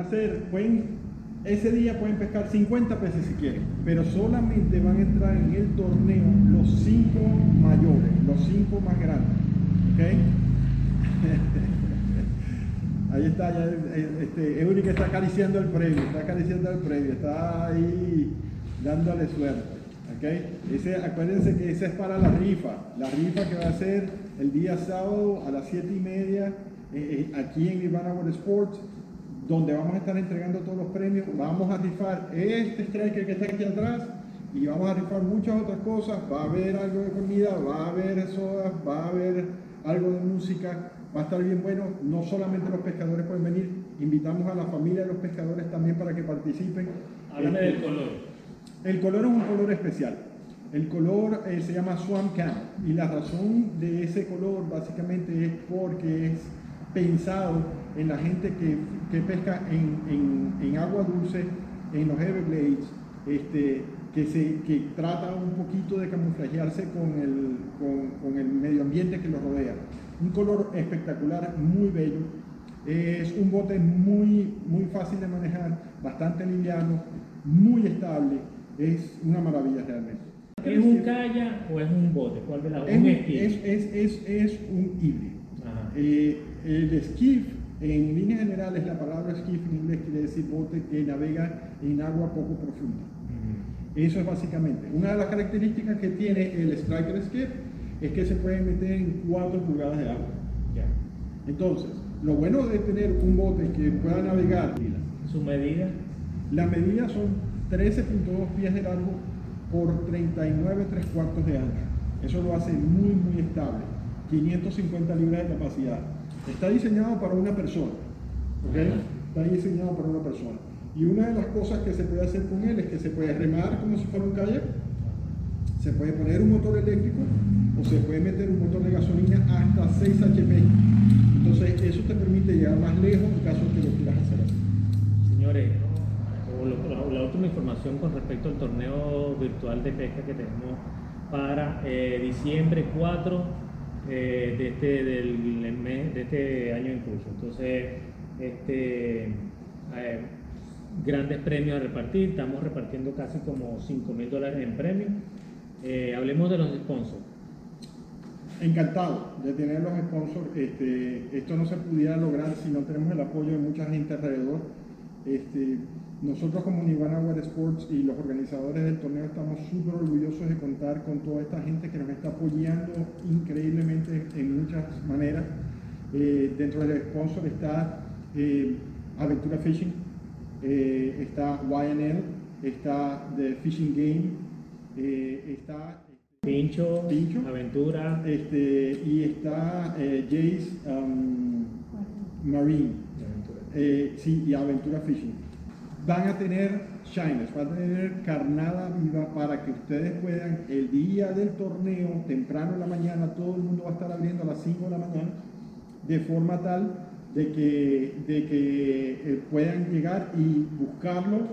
hacer, pueden, ese día pueden pescar 50 peces si quieren, pero solamente van a entrar en el torneo los 5 mayores, los 5 más grandes. ¿Ok? Ahí está, ya, eh, este, que está acariciando el premio, está acariciando el premio, está ahí dándole suerte. ¿ok? Ese, acuérdense que esa es para la rifa, la rifa que va a ser el día sábado a las 7 y media eh, eh, aquí en Ivana World Sports, donde vamos a estar entregando todos los premios. Vamos a rifar este striker que está aquí atrás y vamos a rifar muchas otras cosas. Va a haber algo de comida, va a haber sodas, va a haber algo de música va a estar bien bueno. No solamente los pescadores pueden venir, invitamos a la familia de los pescadores también para que participen. Háblame Este, del color. El color es un color especial. El color eh, se llama Swamp Camp y la razón de ese color básicamente es porque es pensado en la gente que, que pesca en, en- en agua dulce, en los Everglades, este, que, se, que trata un poquito de camuflajearse con el, con, con el medio ambiente que lo rodea. Un color espectacular, muy bello. Es un bote muy, muy fácil de manejar, bastante liviano, muy estable. Es una maravilla realmente. ¿Es un kayak o es un bote? ¿Cuál de las Es es, es, es, un híbrido. Ajá. Eh, el skiff, en líneas generales, la palabra skiff en inglés quiere decir bote que navega en agua poco profunda. Eso es básicamente. Una de las características que tiene el Striker Skiff es que se puede meter en 4 pulgadas de agua. Entonces, lo bueno de tener un bote que pueda navegar, ¿Su medida? la medida son 13.2 pies de largo por 39 tres cuartos de ancho. Eso lo hace muy, muy estable. 550 libras de capacidad. Está diseñado para una persona. ¿ok? Está diseñado para una persona. Y una de las cosas que se puede hacer con él es que se puede remar como si fuera un kayak, se puede poner un motor eléctrico o se puede meter un motor de gasolina hasta 6 HP. Entonces eso te permite llegar más lejos en caso de que lo quieras hacer así. Señores, la última información con respecto al torneo virtual de pesca que tenemos para eh, diciembre 4 eh, de, este, del de este año en curso. Entonces, este, eh, grandes premios a repartir, estamos repartiendo casi como 5 mil dólares en premios. Eh, hablemos de los sponsors. Encantado de tener los sponsors. Este, esto no se pudiera lograr si no tenemos el apoyo de mucha gente alrededor. Este, nosotros como Nirvana Water Sports y los organizadores del torneo estamos súper orgullosos de contar con toda esta gente que nos está apoyando increíblemente en muchas maneras. Eh, dentro del sponsor está eh, Aventura Fishing, eh, está YNL, está The Fishing Game, eh, está... Pincho, Pincho. Aventura, Este, y está eh, Jace um, Marine, Aventura. eh, sí, y Aventura Fishing. Van a tener shiners, van a tener carnada viva para que ustedes puedan, el día del torneo, temprano en la mañana, todo el mundo va a estar abriendo a las 5 de la mañana, de forma tal de que, de que eh, puedan llegar y buscarlo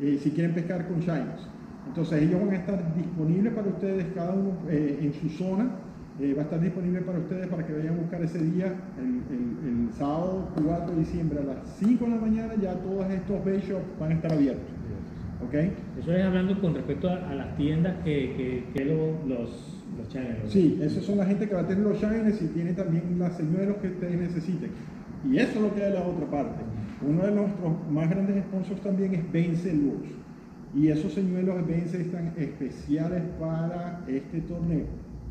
eh, si quieren pescar con shiners. Entonces ellos van a estar disponibles para ustedes, cada uno eh, en su zona, eh, va a estar disponible para ustedes para que vayan a buscar ese día, el, el- el sábado 4 de diciembre a las 5 de la mañana, ya todos estos shops van a estar abiertos. ¿Ok? Eso es hablando con respecto a, a las tiendas que, que, que lo- los, los channels. Sí, esos son la gente que va a tener los shiners y tiene también las señuelos que ustedes necesiten. Y eso es lo que hay de la otra parte. Uno de nuestros más grandes sponsors también es Vence Lures. Y esos señuelos Vence están especiales para este torneo.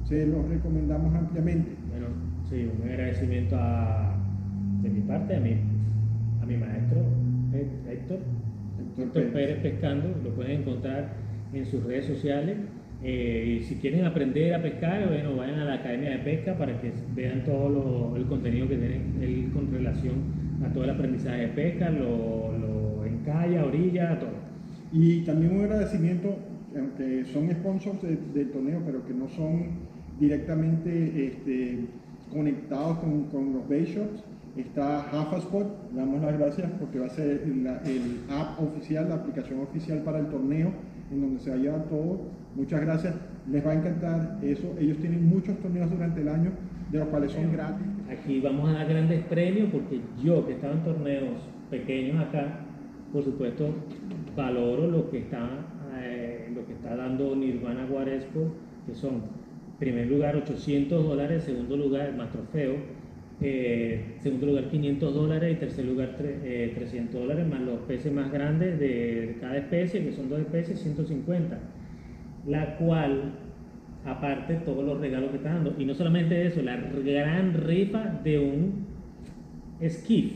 Se los recomendamos ampliamente. Bueno, sí, un agradecimiento a, de mi parte a mi, a mi maestro eh, Héctor, Héctor Héctor Pérez. Pérez Pescando, lo pueden encontrar en sus redes sociales. Eh, y si quieren aprender a pescar, bueno, vayan a la Academia de Pesca para que vean todo lo- el contenido que tiene él con relación a todo el aprendizaje de pesca, lo, lo encalla, orilla, todo. Y también un agradecimiento, aunque son sponsors de- del torneo, pero que no son directamente este, conectados con, los Bay Shops. Está Half-Spot, le damos las gracias porque va a ser el app oficial, la aplicación oficial para el torneo, en donde se va a llevar todo. Muchas gracias, les va a encantar eso. Ellos tienen muchos torneos durante el año, de los cuales son gratis. Aquí vamos a dar grandes premios porque yo que estaba en torneos pequeños acá, por supuesto, valoro lo que está, eh, lo que está dando Nirvana Guaresco, que son, primer lugar, 800 dólares, segundo lugar, más trofeo, eh, segundo lugar 500 dólares y tercer lugar eh, 300 dólares, más los peces más grandes de, cada especie, que son dos especies, 150. La cual, aparte, todos los regalos que está dando. Y no solamente eso, la gran rifa de un esquif,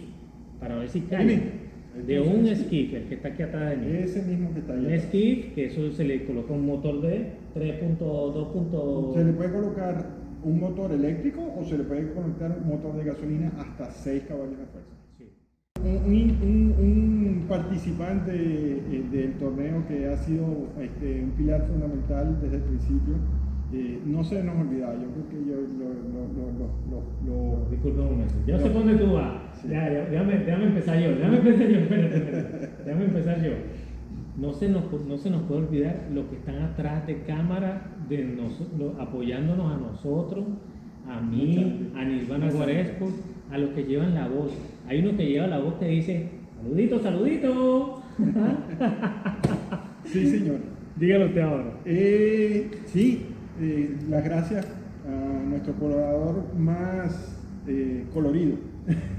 para ver si cae. De un esquif, el que está aquí atrás de mí. Ese mismo que está ahí. Un esquif, que eso se le coloca un motor de 3.2. Se le puede colocar un motor eléctrico o se le puede conectar un motor de gasolina hasta 6 caballos de fuerza. Sí. Un, un- un participante eh, del torneo que ha sido este, un pilar fundamental desde el principio, eh, no se nos olvida, yo creo que yo lo, lo- lo- lo- Disculpa un momento. Yo sé dónde tú vas. Sí. Ya, ya, déjame, déjame empezar yo. Déjame empezar yo. Espérate, espérate. Déjame empezar yo. No se, nos, no se nos puede olvidar los que están atrás de cámara, de lo- apoyándonos a nosotros, a mí, a Nirvana Guaresco, a los que llevan la voz. Hay uno que lleva la voz que dice, saludito, saludito. Sí, señor. Dígalo usted ahora. Eh, sí, eh, las gracias a nuestro colaborador más eh, colorido.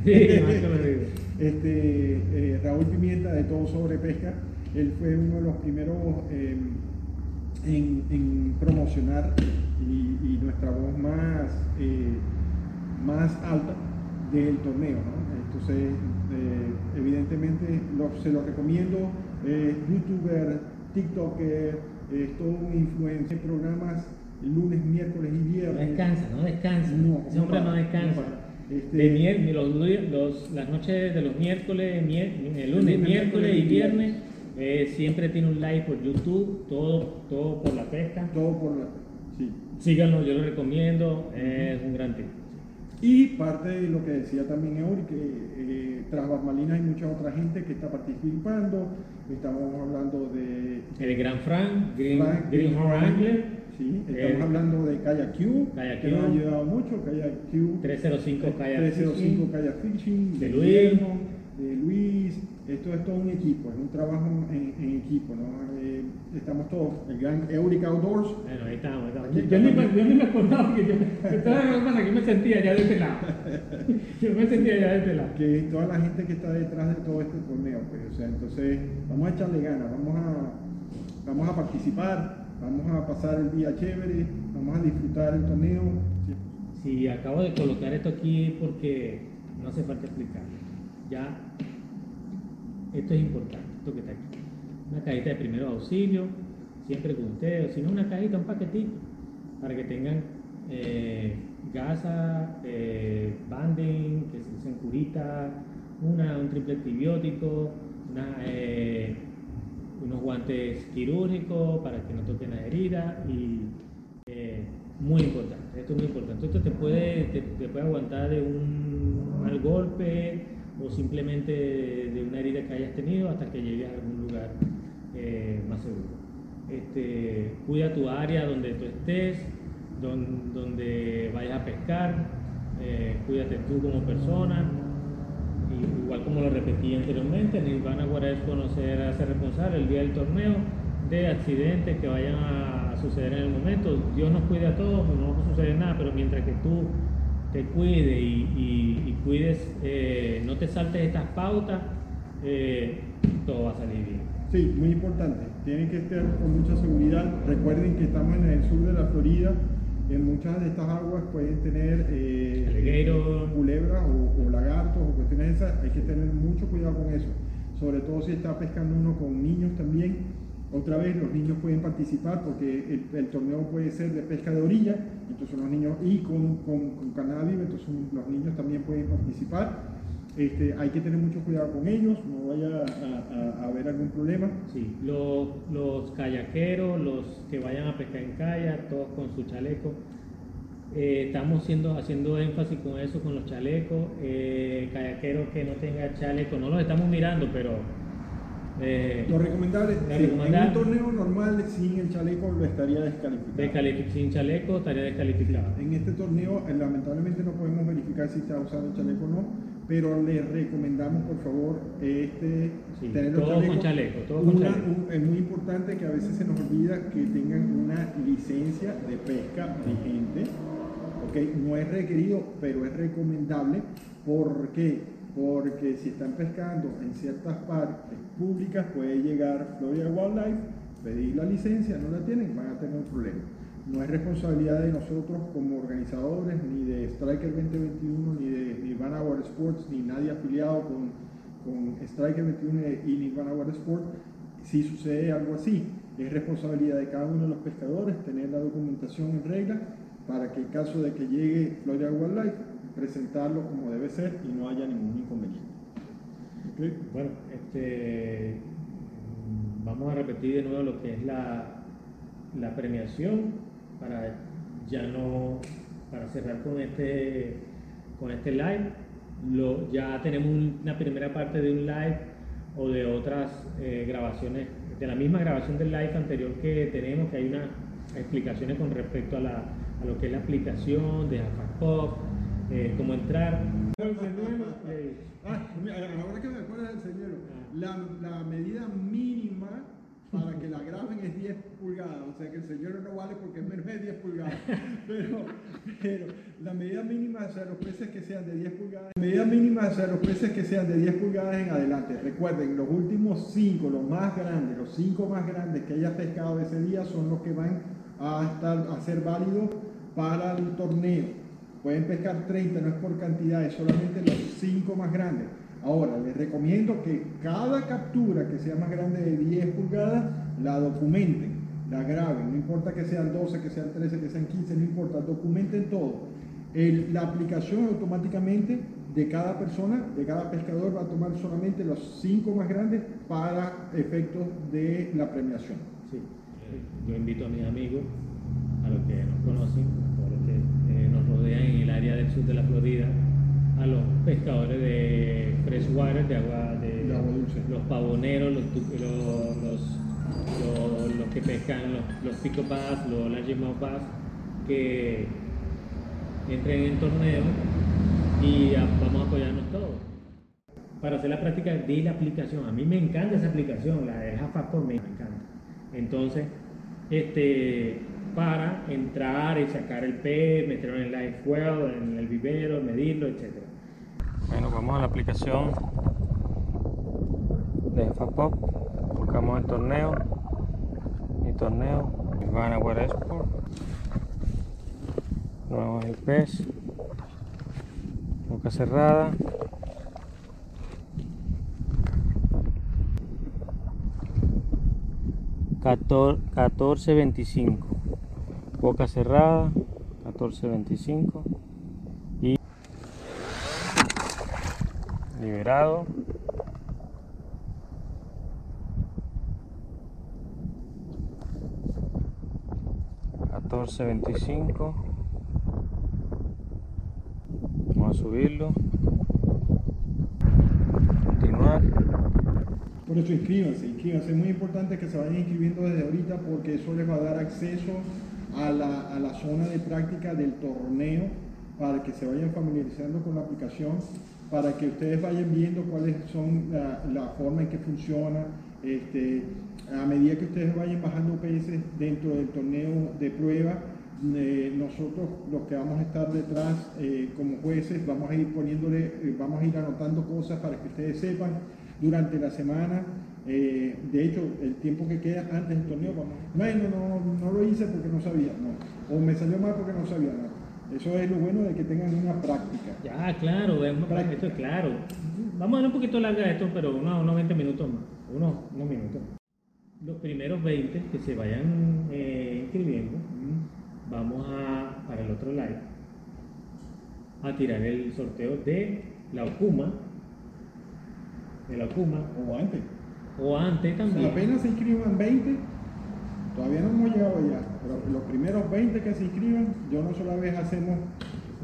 Sí, más colorido. Este, eh, Raúl Pimienta de Todo Sobre Pesca. Él fue uno de los primeros eh, en, en promocionar y, y nuestra voz más, más alta del torneo. ¿no? Entonces, evidentemente lo- se lo recomiendo. youtuber, TikToker, es todo un influencer, programas lunes, miércoles y No viernes. descansa, no descansa. No, Ese hombre no descansa. no. Este- De mier- los, los- las noches de los miércoles, mier- el lunes, Lunes, miércoles y viernes, eh, siempre tiene un live por YouTube, todo, todo por la pesca. Todo por la. Sí. Síganlo, yo lo recomiendo, es un gran tip. Y parte de lo que decía también Eury, que eh, tras Bambalinas hay mucha otra gente que está participando. Estamos hablando de El Gran Frank, Green, Frank Greenhorn Angler, Sí, estamos Eh, hablando de Kayak Q, Kayak que nos ha ayudado mucho. Kayak Q, 305 Kayak 305 Fishing. Kayak Fishing, De Luis. Guillermo, de Luis. Esto es todo un equipo, es un trabajo en, en equipo. ¿no? Eh, estamos todos, el gran Euric Outdoors. Bueno, ahí estamos. ahí estamos. Yo, yo ni, me- yo ni me acordaba que yo, cosa que me sentía ya de este lado. Yo me sentía ya de este lado. que toda la gente que está detrás de todo este torneo, pues, o sea, entonces vamos a echarle ganas, vamos a, vamos a participar, vamos a pasar el día chévere, vamos a disfrutar el torneo. Sí. Sí, acabo de colocar esto aquí porque no hace falta explicarlo. Ya, esto es importante, esto que está aquí. Una cajita de primeros auxilios, siempre con ustedes, si no una cajita, un paquetito, para que tengan eh, gasa, eh, banding, que se dicen curita, una, un triple antibiótico, una, eh, unos guantes quirúrgicos para que no toquen las heridas y eh, muy importante, esto es muy importante. Esto te puede, te, puede aguantar de un mal golpe o simplemente de, una herida que hayas tenido hasta que llegues a algún lugar eh, más seguro. Este, cuida tu área donde tú estés, don- donde vayas a pescar, eh, cuídate tú como persona. Igual como lo repetí anteriormente, Nirvana Guaresco no se hace responsable el día del torneo de accidentes que vayan a suceder en el momento. Dios nos cuide a todos, no va a suceder nada, pero mientras que tú te cuides y cuides, eh, no te saltes estas pautas, eh, todo va a salir bien. Sí, muy importante, tienen que estar con mucha seguridad. Recuerden que estamos en el sur de la Florida, en muchas de estas aguas pueden tener eh, Alligator. culebras o, o lagartos o cuestiones esas, hay que tener mucho cuidado con eso, sobre todo si está pescando uno con niños también. Otra vez los niños pueden participar porque el, el torneo puede ser de pesca de orilla, entonces los niños y con, con, con cannabis, entonces los niños también pueden participar. Este, hay que tener mucho cuidado con ellos, no vaya a, a- a haber algún problema. Sí, los, los kayakeros, los que vayan a pescar en kayak, todos con su chaleco. Eh, estamos siendo, haciendo énfasis con eso, con los chalecos. Eh, kayakeros que no tengan chaleco, no los estamos mirando, pero eh, Lo recomendable, Lo sí, en un torneo normal sin el chaleco lo estaría descalificado. descalifi- sin chaleco estaría Sí, descalificado. En este torneo eh, lamentablemente no podemos verificar si está usando el chaleco o no, pero les recomendamos por favor este, Sí, tener los chalecos. chaleco, todo con Una- chaleco. un- es muy importante que a veces se nos olvida que tengan una licencia de pesca vigente. ¿ok? No es requerido, pero es recomendable. ¿Por qué? Porque si están pescando en ciertas partes públicas, puede llegar Florida Wildlife, pedir la licencia, no la tienen, van a tener un problema. No es responsabilidad de nosotros como organizadores, ni de Striker 2021, ni de Nirvana Water Sports, ni nadie afiliado con, con Striker 21 y Nirvana Water Sports. Si sucede algo así, es responsabilidad de cada uno de los pescadores tener la documentación en regla para que en caso de que llegue Florida Wildlife, presentarlo como debe ser y no haya ningún inconveniente. Bueno, este, vamos a repetir de nuevo lo que es la, la premiación para ya no, para cerrar con este, con este live. Lo, ya tenemos un- una primera parte de un live o de otras eh, grabaciones, de la misma grabación del live anterior que tenemos, que hay unas explicaciones con respecto a, la, a lo que es la aplicación de AFAPOP, eh, cómo entrar. Eh, Ah, mira, ahora que me acuerdo del señor, la, la medida mínima para que la es 10 pulgadas, o sea que el señor no vale porque es menos de 10 pulgadas, pero, pero la medida mínima hacia los peces que sean de 10 pulgadas, la medida mínima hacia los peces que sean de 10 pulgadas en adelante, recuerden, los últimos 5, los más grandes, los 5 más grandes que hayas pescado ese día son los que van a, estar, a ser válidos para el torneo. Pueden pescar 30, no es por cantidad, es solamente los 5 más grandes. Ahora, les recomiendo que cada captura que sea más grande de 10 pulgadas, la documenten, la graben. No importa que sean 12, que sean 13, que sean 15, no importa, documenten todo. El- la aplicación automáticamente de cada persona, de cada pescador, va a tomar solamente los 5 más grandes para efectos de la premiación. Sí, yo invito a mis amigos, a los que nos conocen, a los que eh, nos rodean en el área del sur de la Florida, a los pescadores de freshwater, de agua, de, De agua dulce. los pavoneros, los, los, los, los- que pescan los, los pico bass, los largemouth bass, que entren en torneo y vamos a apoyarnos todos para hacer la práctica de la aplicación. A mí me encanta esa aplicación, la de Jafapor me encanta. Entonces, este, para entrar y sacar el pez, meterlo en el well, en el vivero, medirlo, etc. Bueno, vamos a la aplicación de Jafapop, buscamos el torneo, mi torneo, Nirvana Water Export, nuevo el pez, boca cerrada, Cator- 14.25 boca cerrada 14.25 y liberado catorce veinticinco. Vamos a subirlo. Continuar. Por eso inscríbanse, inscríbanse. Es muy importante que se vayan inscribiendo desde ahorita porque eso les va a dar acceso a la, a la zona de práctica del torneo para que se vayan familiarizando con la aplicación, para que ustedes vayan viendo cuáles son la, la forma en que funciona. Este, a medida que ustedes vayan bajando peces dentro del torneo de prueba, eh, nosotros los que vamos a estar detrás eh, como jueces vamos a ir poniéndole, eh, vamos a ir anotando cosas para que ustedes sepan durante la semana. de hecho, el tiempo que queda antes del torneo, bueno, no, no lo hice porque no sabía, no, o me salió mal porque no sabía, no. Eso es lo bueno de que tengan una práctica. Ya, claro, es una- Práctica. esto es claro. Vamos a dar un poquito larga esto, pero unos, unos 20 minutos más. Unos, unos minutos. Los primeros 20 que se vayan eh, inscribiendo, vamos a, para el otro live, a tirar el sorteo de la Okuma, de la Okuma, O antes. o antes O sea, también. apenas se inscriban 20, todavía no hemos llegado allá, pero los primeros 20 que se inscriban, yo no sola vez hacemos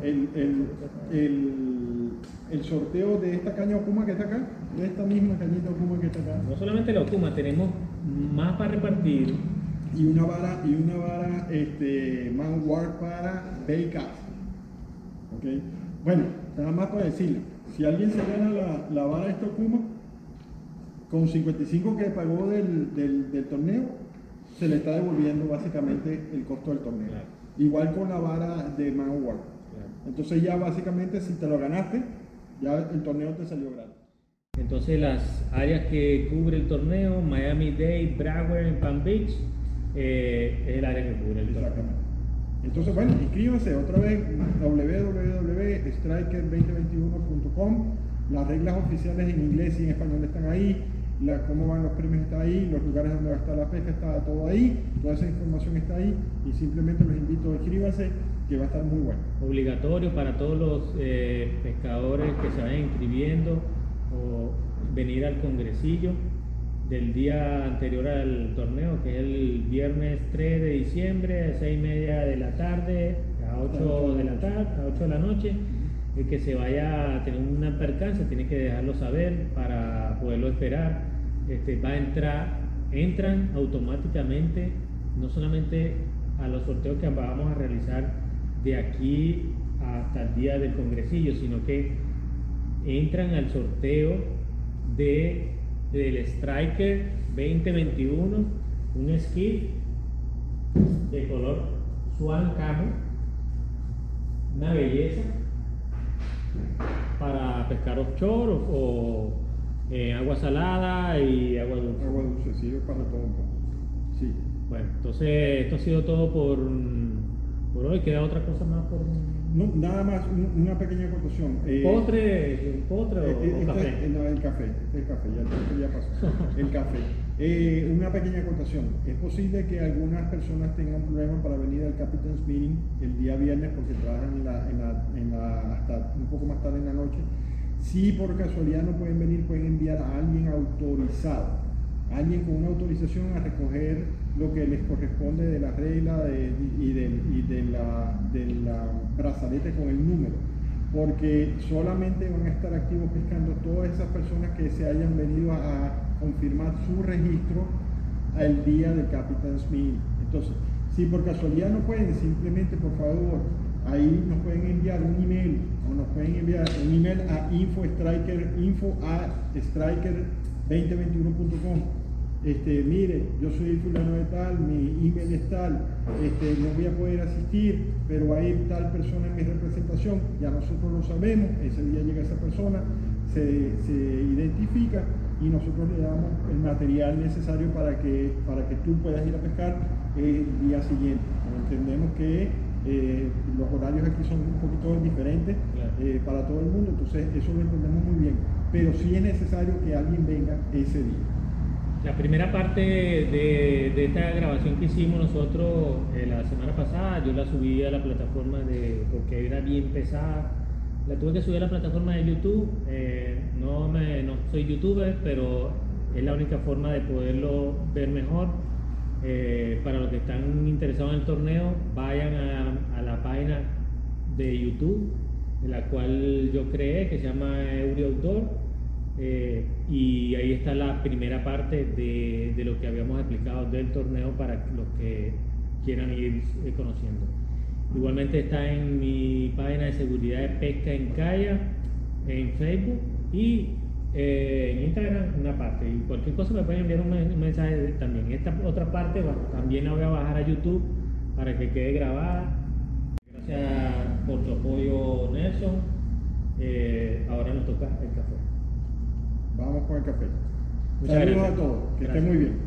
el, el, el, el sorteo de esta caña Okuma que está acá, de esta misma cañita Okuma que está acá, No solamente la Okuma, tenemos más para repartir. y una vara, y una vara este, para Baycast. ¿ok? Bueno, nada más para decirle, si alguien se gana la, la vara de Estocolmo, con 55 que pagó del, del, del torneo, se le está devolviendo básicamente el costo del torneo. Claro. Igual con la vara de Manowar. Entonces ya básicamente si te lo ganaste, ya el torneo te salió gratis. Entonces las áreas que cubre el torneo, Miami-Dade, Broward, en Palm Beach, eh, es el área que cubre el torneo. Entonces, bueno, inscríbanse otra vez www.striker2021.com. Las reglas oficiales en inglés y en español están ahí. La, cómo van los premios está ahí. Los lugares donde va a estar la pesca está todo ahí. Toda esa información está ahí. Y simplemente los invito a inscríbanse, que va a estar muy bueno. Obligatorio para todos los eh, pescadores que se vayan inscribiendo o venir al congresillo del día anterior al torneo, que es el viernes 3 de diciembre, a 6 y media de la tarde, a 8 de la tarde, a 8 de la noche. El que se vaya a tener una percance tiene que dejarlo saber para poderlo esperar. Este, va a entrar, entran automáticamente, no solamente a los sorteos que vamos a realizar de aquí hasta el día del congresillo, sino que entran al sorteo de, del Striker 2021, un ski de color Swan Camo, una belleza para pescar offshore o en agua salada y agua dulce. Agua dulce, sirve para todo un poco. Sí. Bueno, entonces esto ha sido todo por, por hoy. ¿Queda otra cosa más por No, nada más, un- una pequeña acotación. Eh, postre, postre o, Eh, eh, o este- café? eh, no, el café, este es el café, ya, el café ya pasó. El café. Eh, una pequeña acotación. Es posible que algunas personas tengan problemas para venir al Captain's Meeting el día viernes porque trabajan en la, en la, en la- hasta un poco más tarde en la noche. Si por casualidad no pueden venir, pueden enviar a alguien autorizado, alguien con una autorización a recoger lo que les corresponde de la regla y, de la, de la brazalete con el número porque solamente van a estar activos pescando todas esas personas que se hayan venido a, confirmar su registro al día del Captain's Meeting. Entonces, si por casualidad no pueden, simplemente por favor, ahí nos pueden enviar un email o nos pueden enviar un email a info striker, info a striker2021.com. Este, mire, yo soy fulano de tal, mi email es tal, este, no voy a poder asistir, pero ir tal persona en mi representación, ya nosotros lo sabemos, ese día llega esa persona, se, se identifica y nosotros le damos el material necesario para que, para que tú puedas ir a pescar el día siguiente. Entendemos que eh, los horarios aquí son un poquito diferentes Claro. eh, para todo el mundo, entonces eso lo entendemos muy bien, pero sí es necesario que alguien venga ese día. La primera parte de, de esta grabación que hicimos nosotros eh, la semana pasada, yo la subí a la plataforma de, porque era bien pesada, la tuve que subir a la plataforma de YouTube, no, me, no soy youtuber, pero es la única forma de poderlo ver mejor. Eh, para los que están interesados en el torneo, vayan a, la página de YouTube, de la cual yo creé, que se llama Euri Outdoor. Eh, y ahí está la primera parte de, de lo que habíamos explicado del torneo para los que quieran ir eh, conociendo. Igualmente está en mi página de seguridad de pesca en Calla, en Facebook y eh, en Instagram una parte. Y cualquier cosa me pueden enviar un, men- un mensaje de- también. Esta otra parte va- también la voy a bajar a YouTube para que quede grabada. Gracias por tu apoyo, Nelson. Eh, ahora nos toca el café. Vamos con el café. Muchas Saludos gracias. a todos, que Gracias. estén muy bien.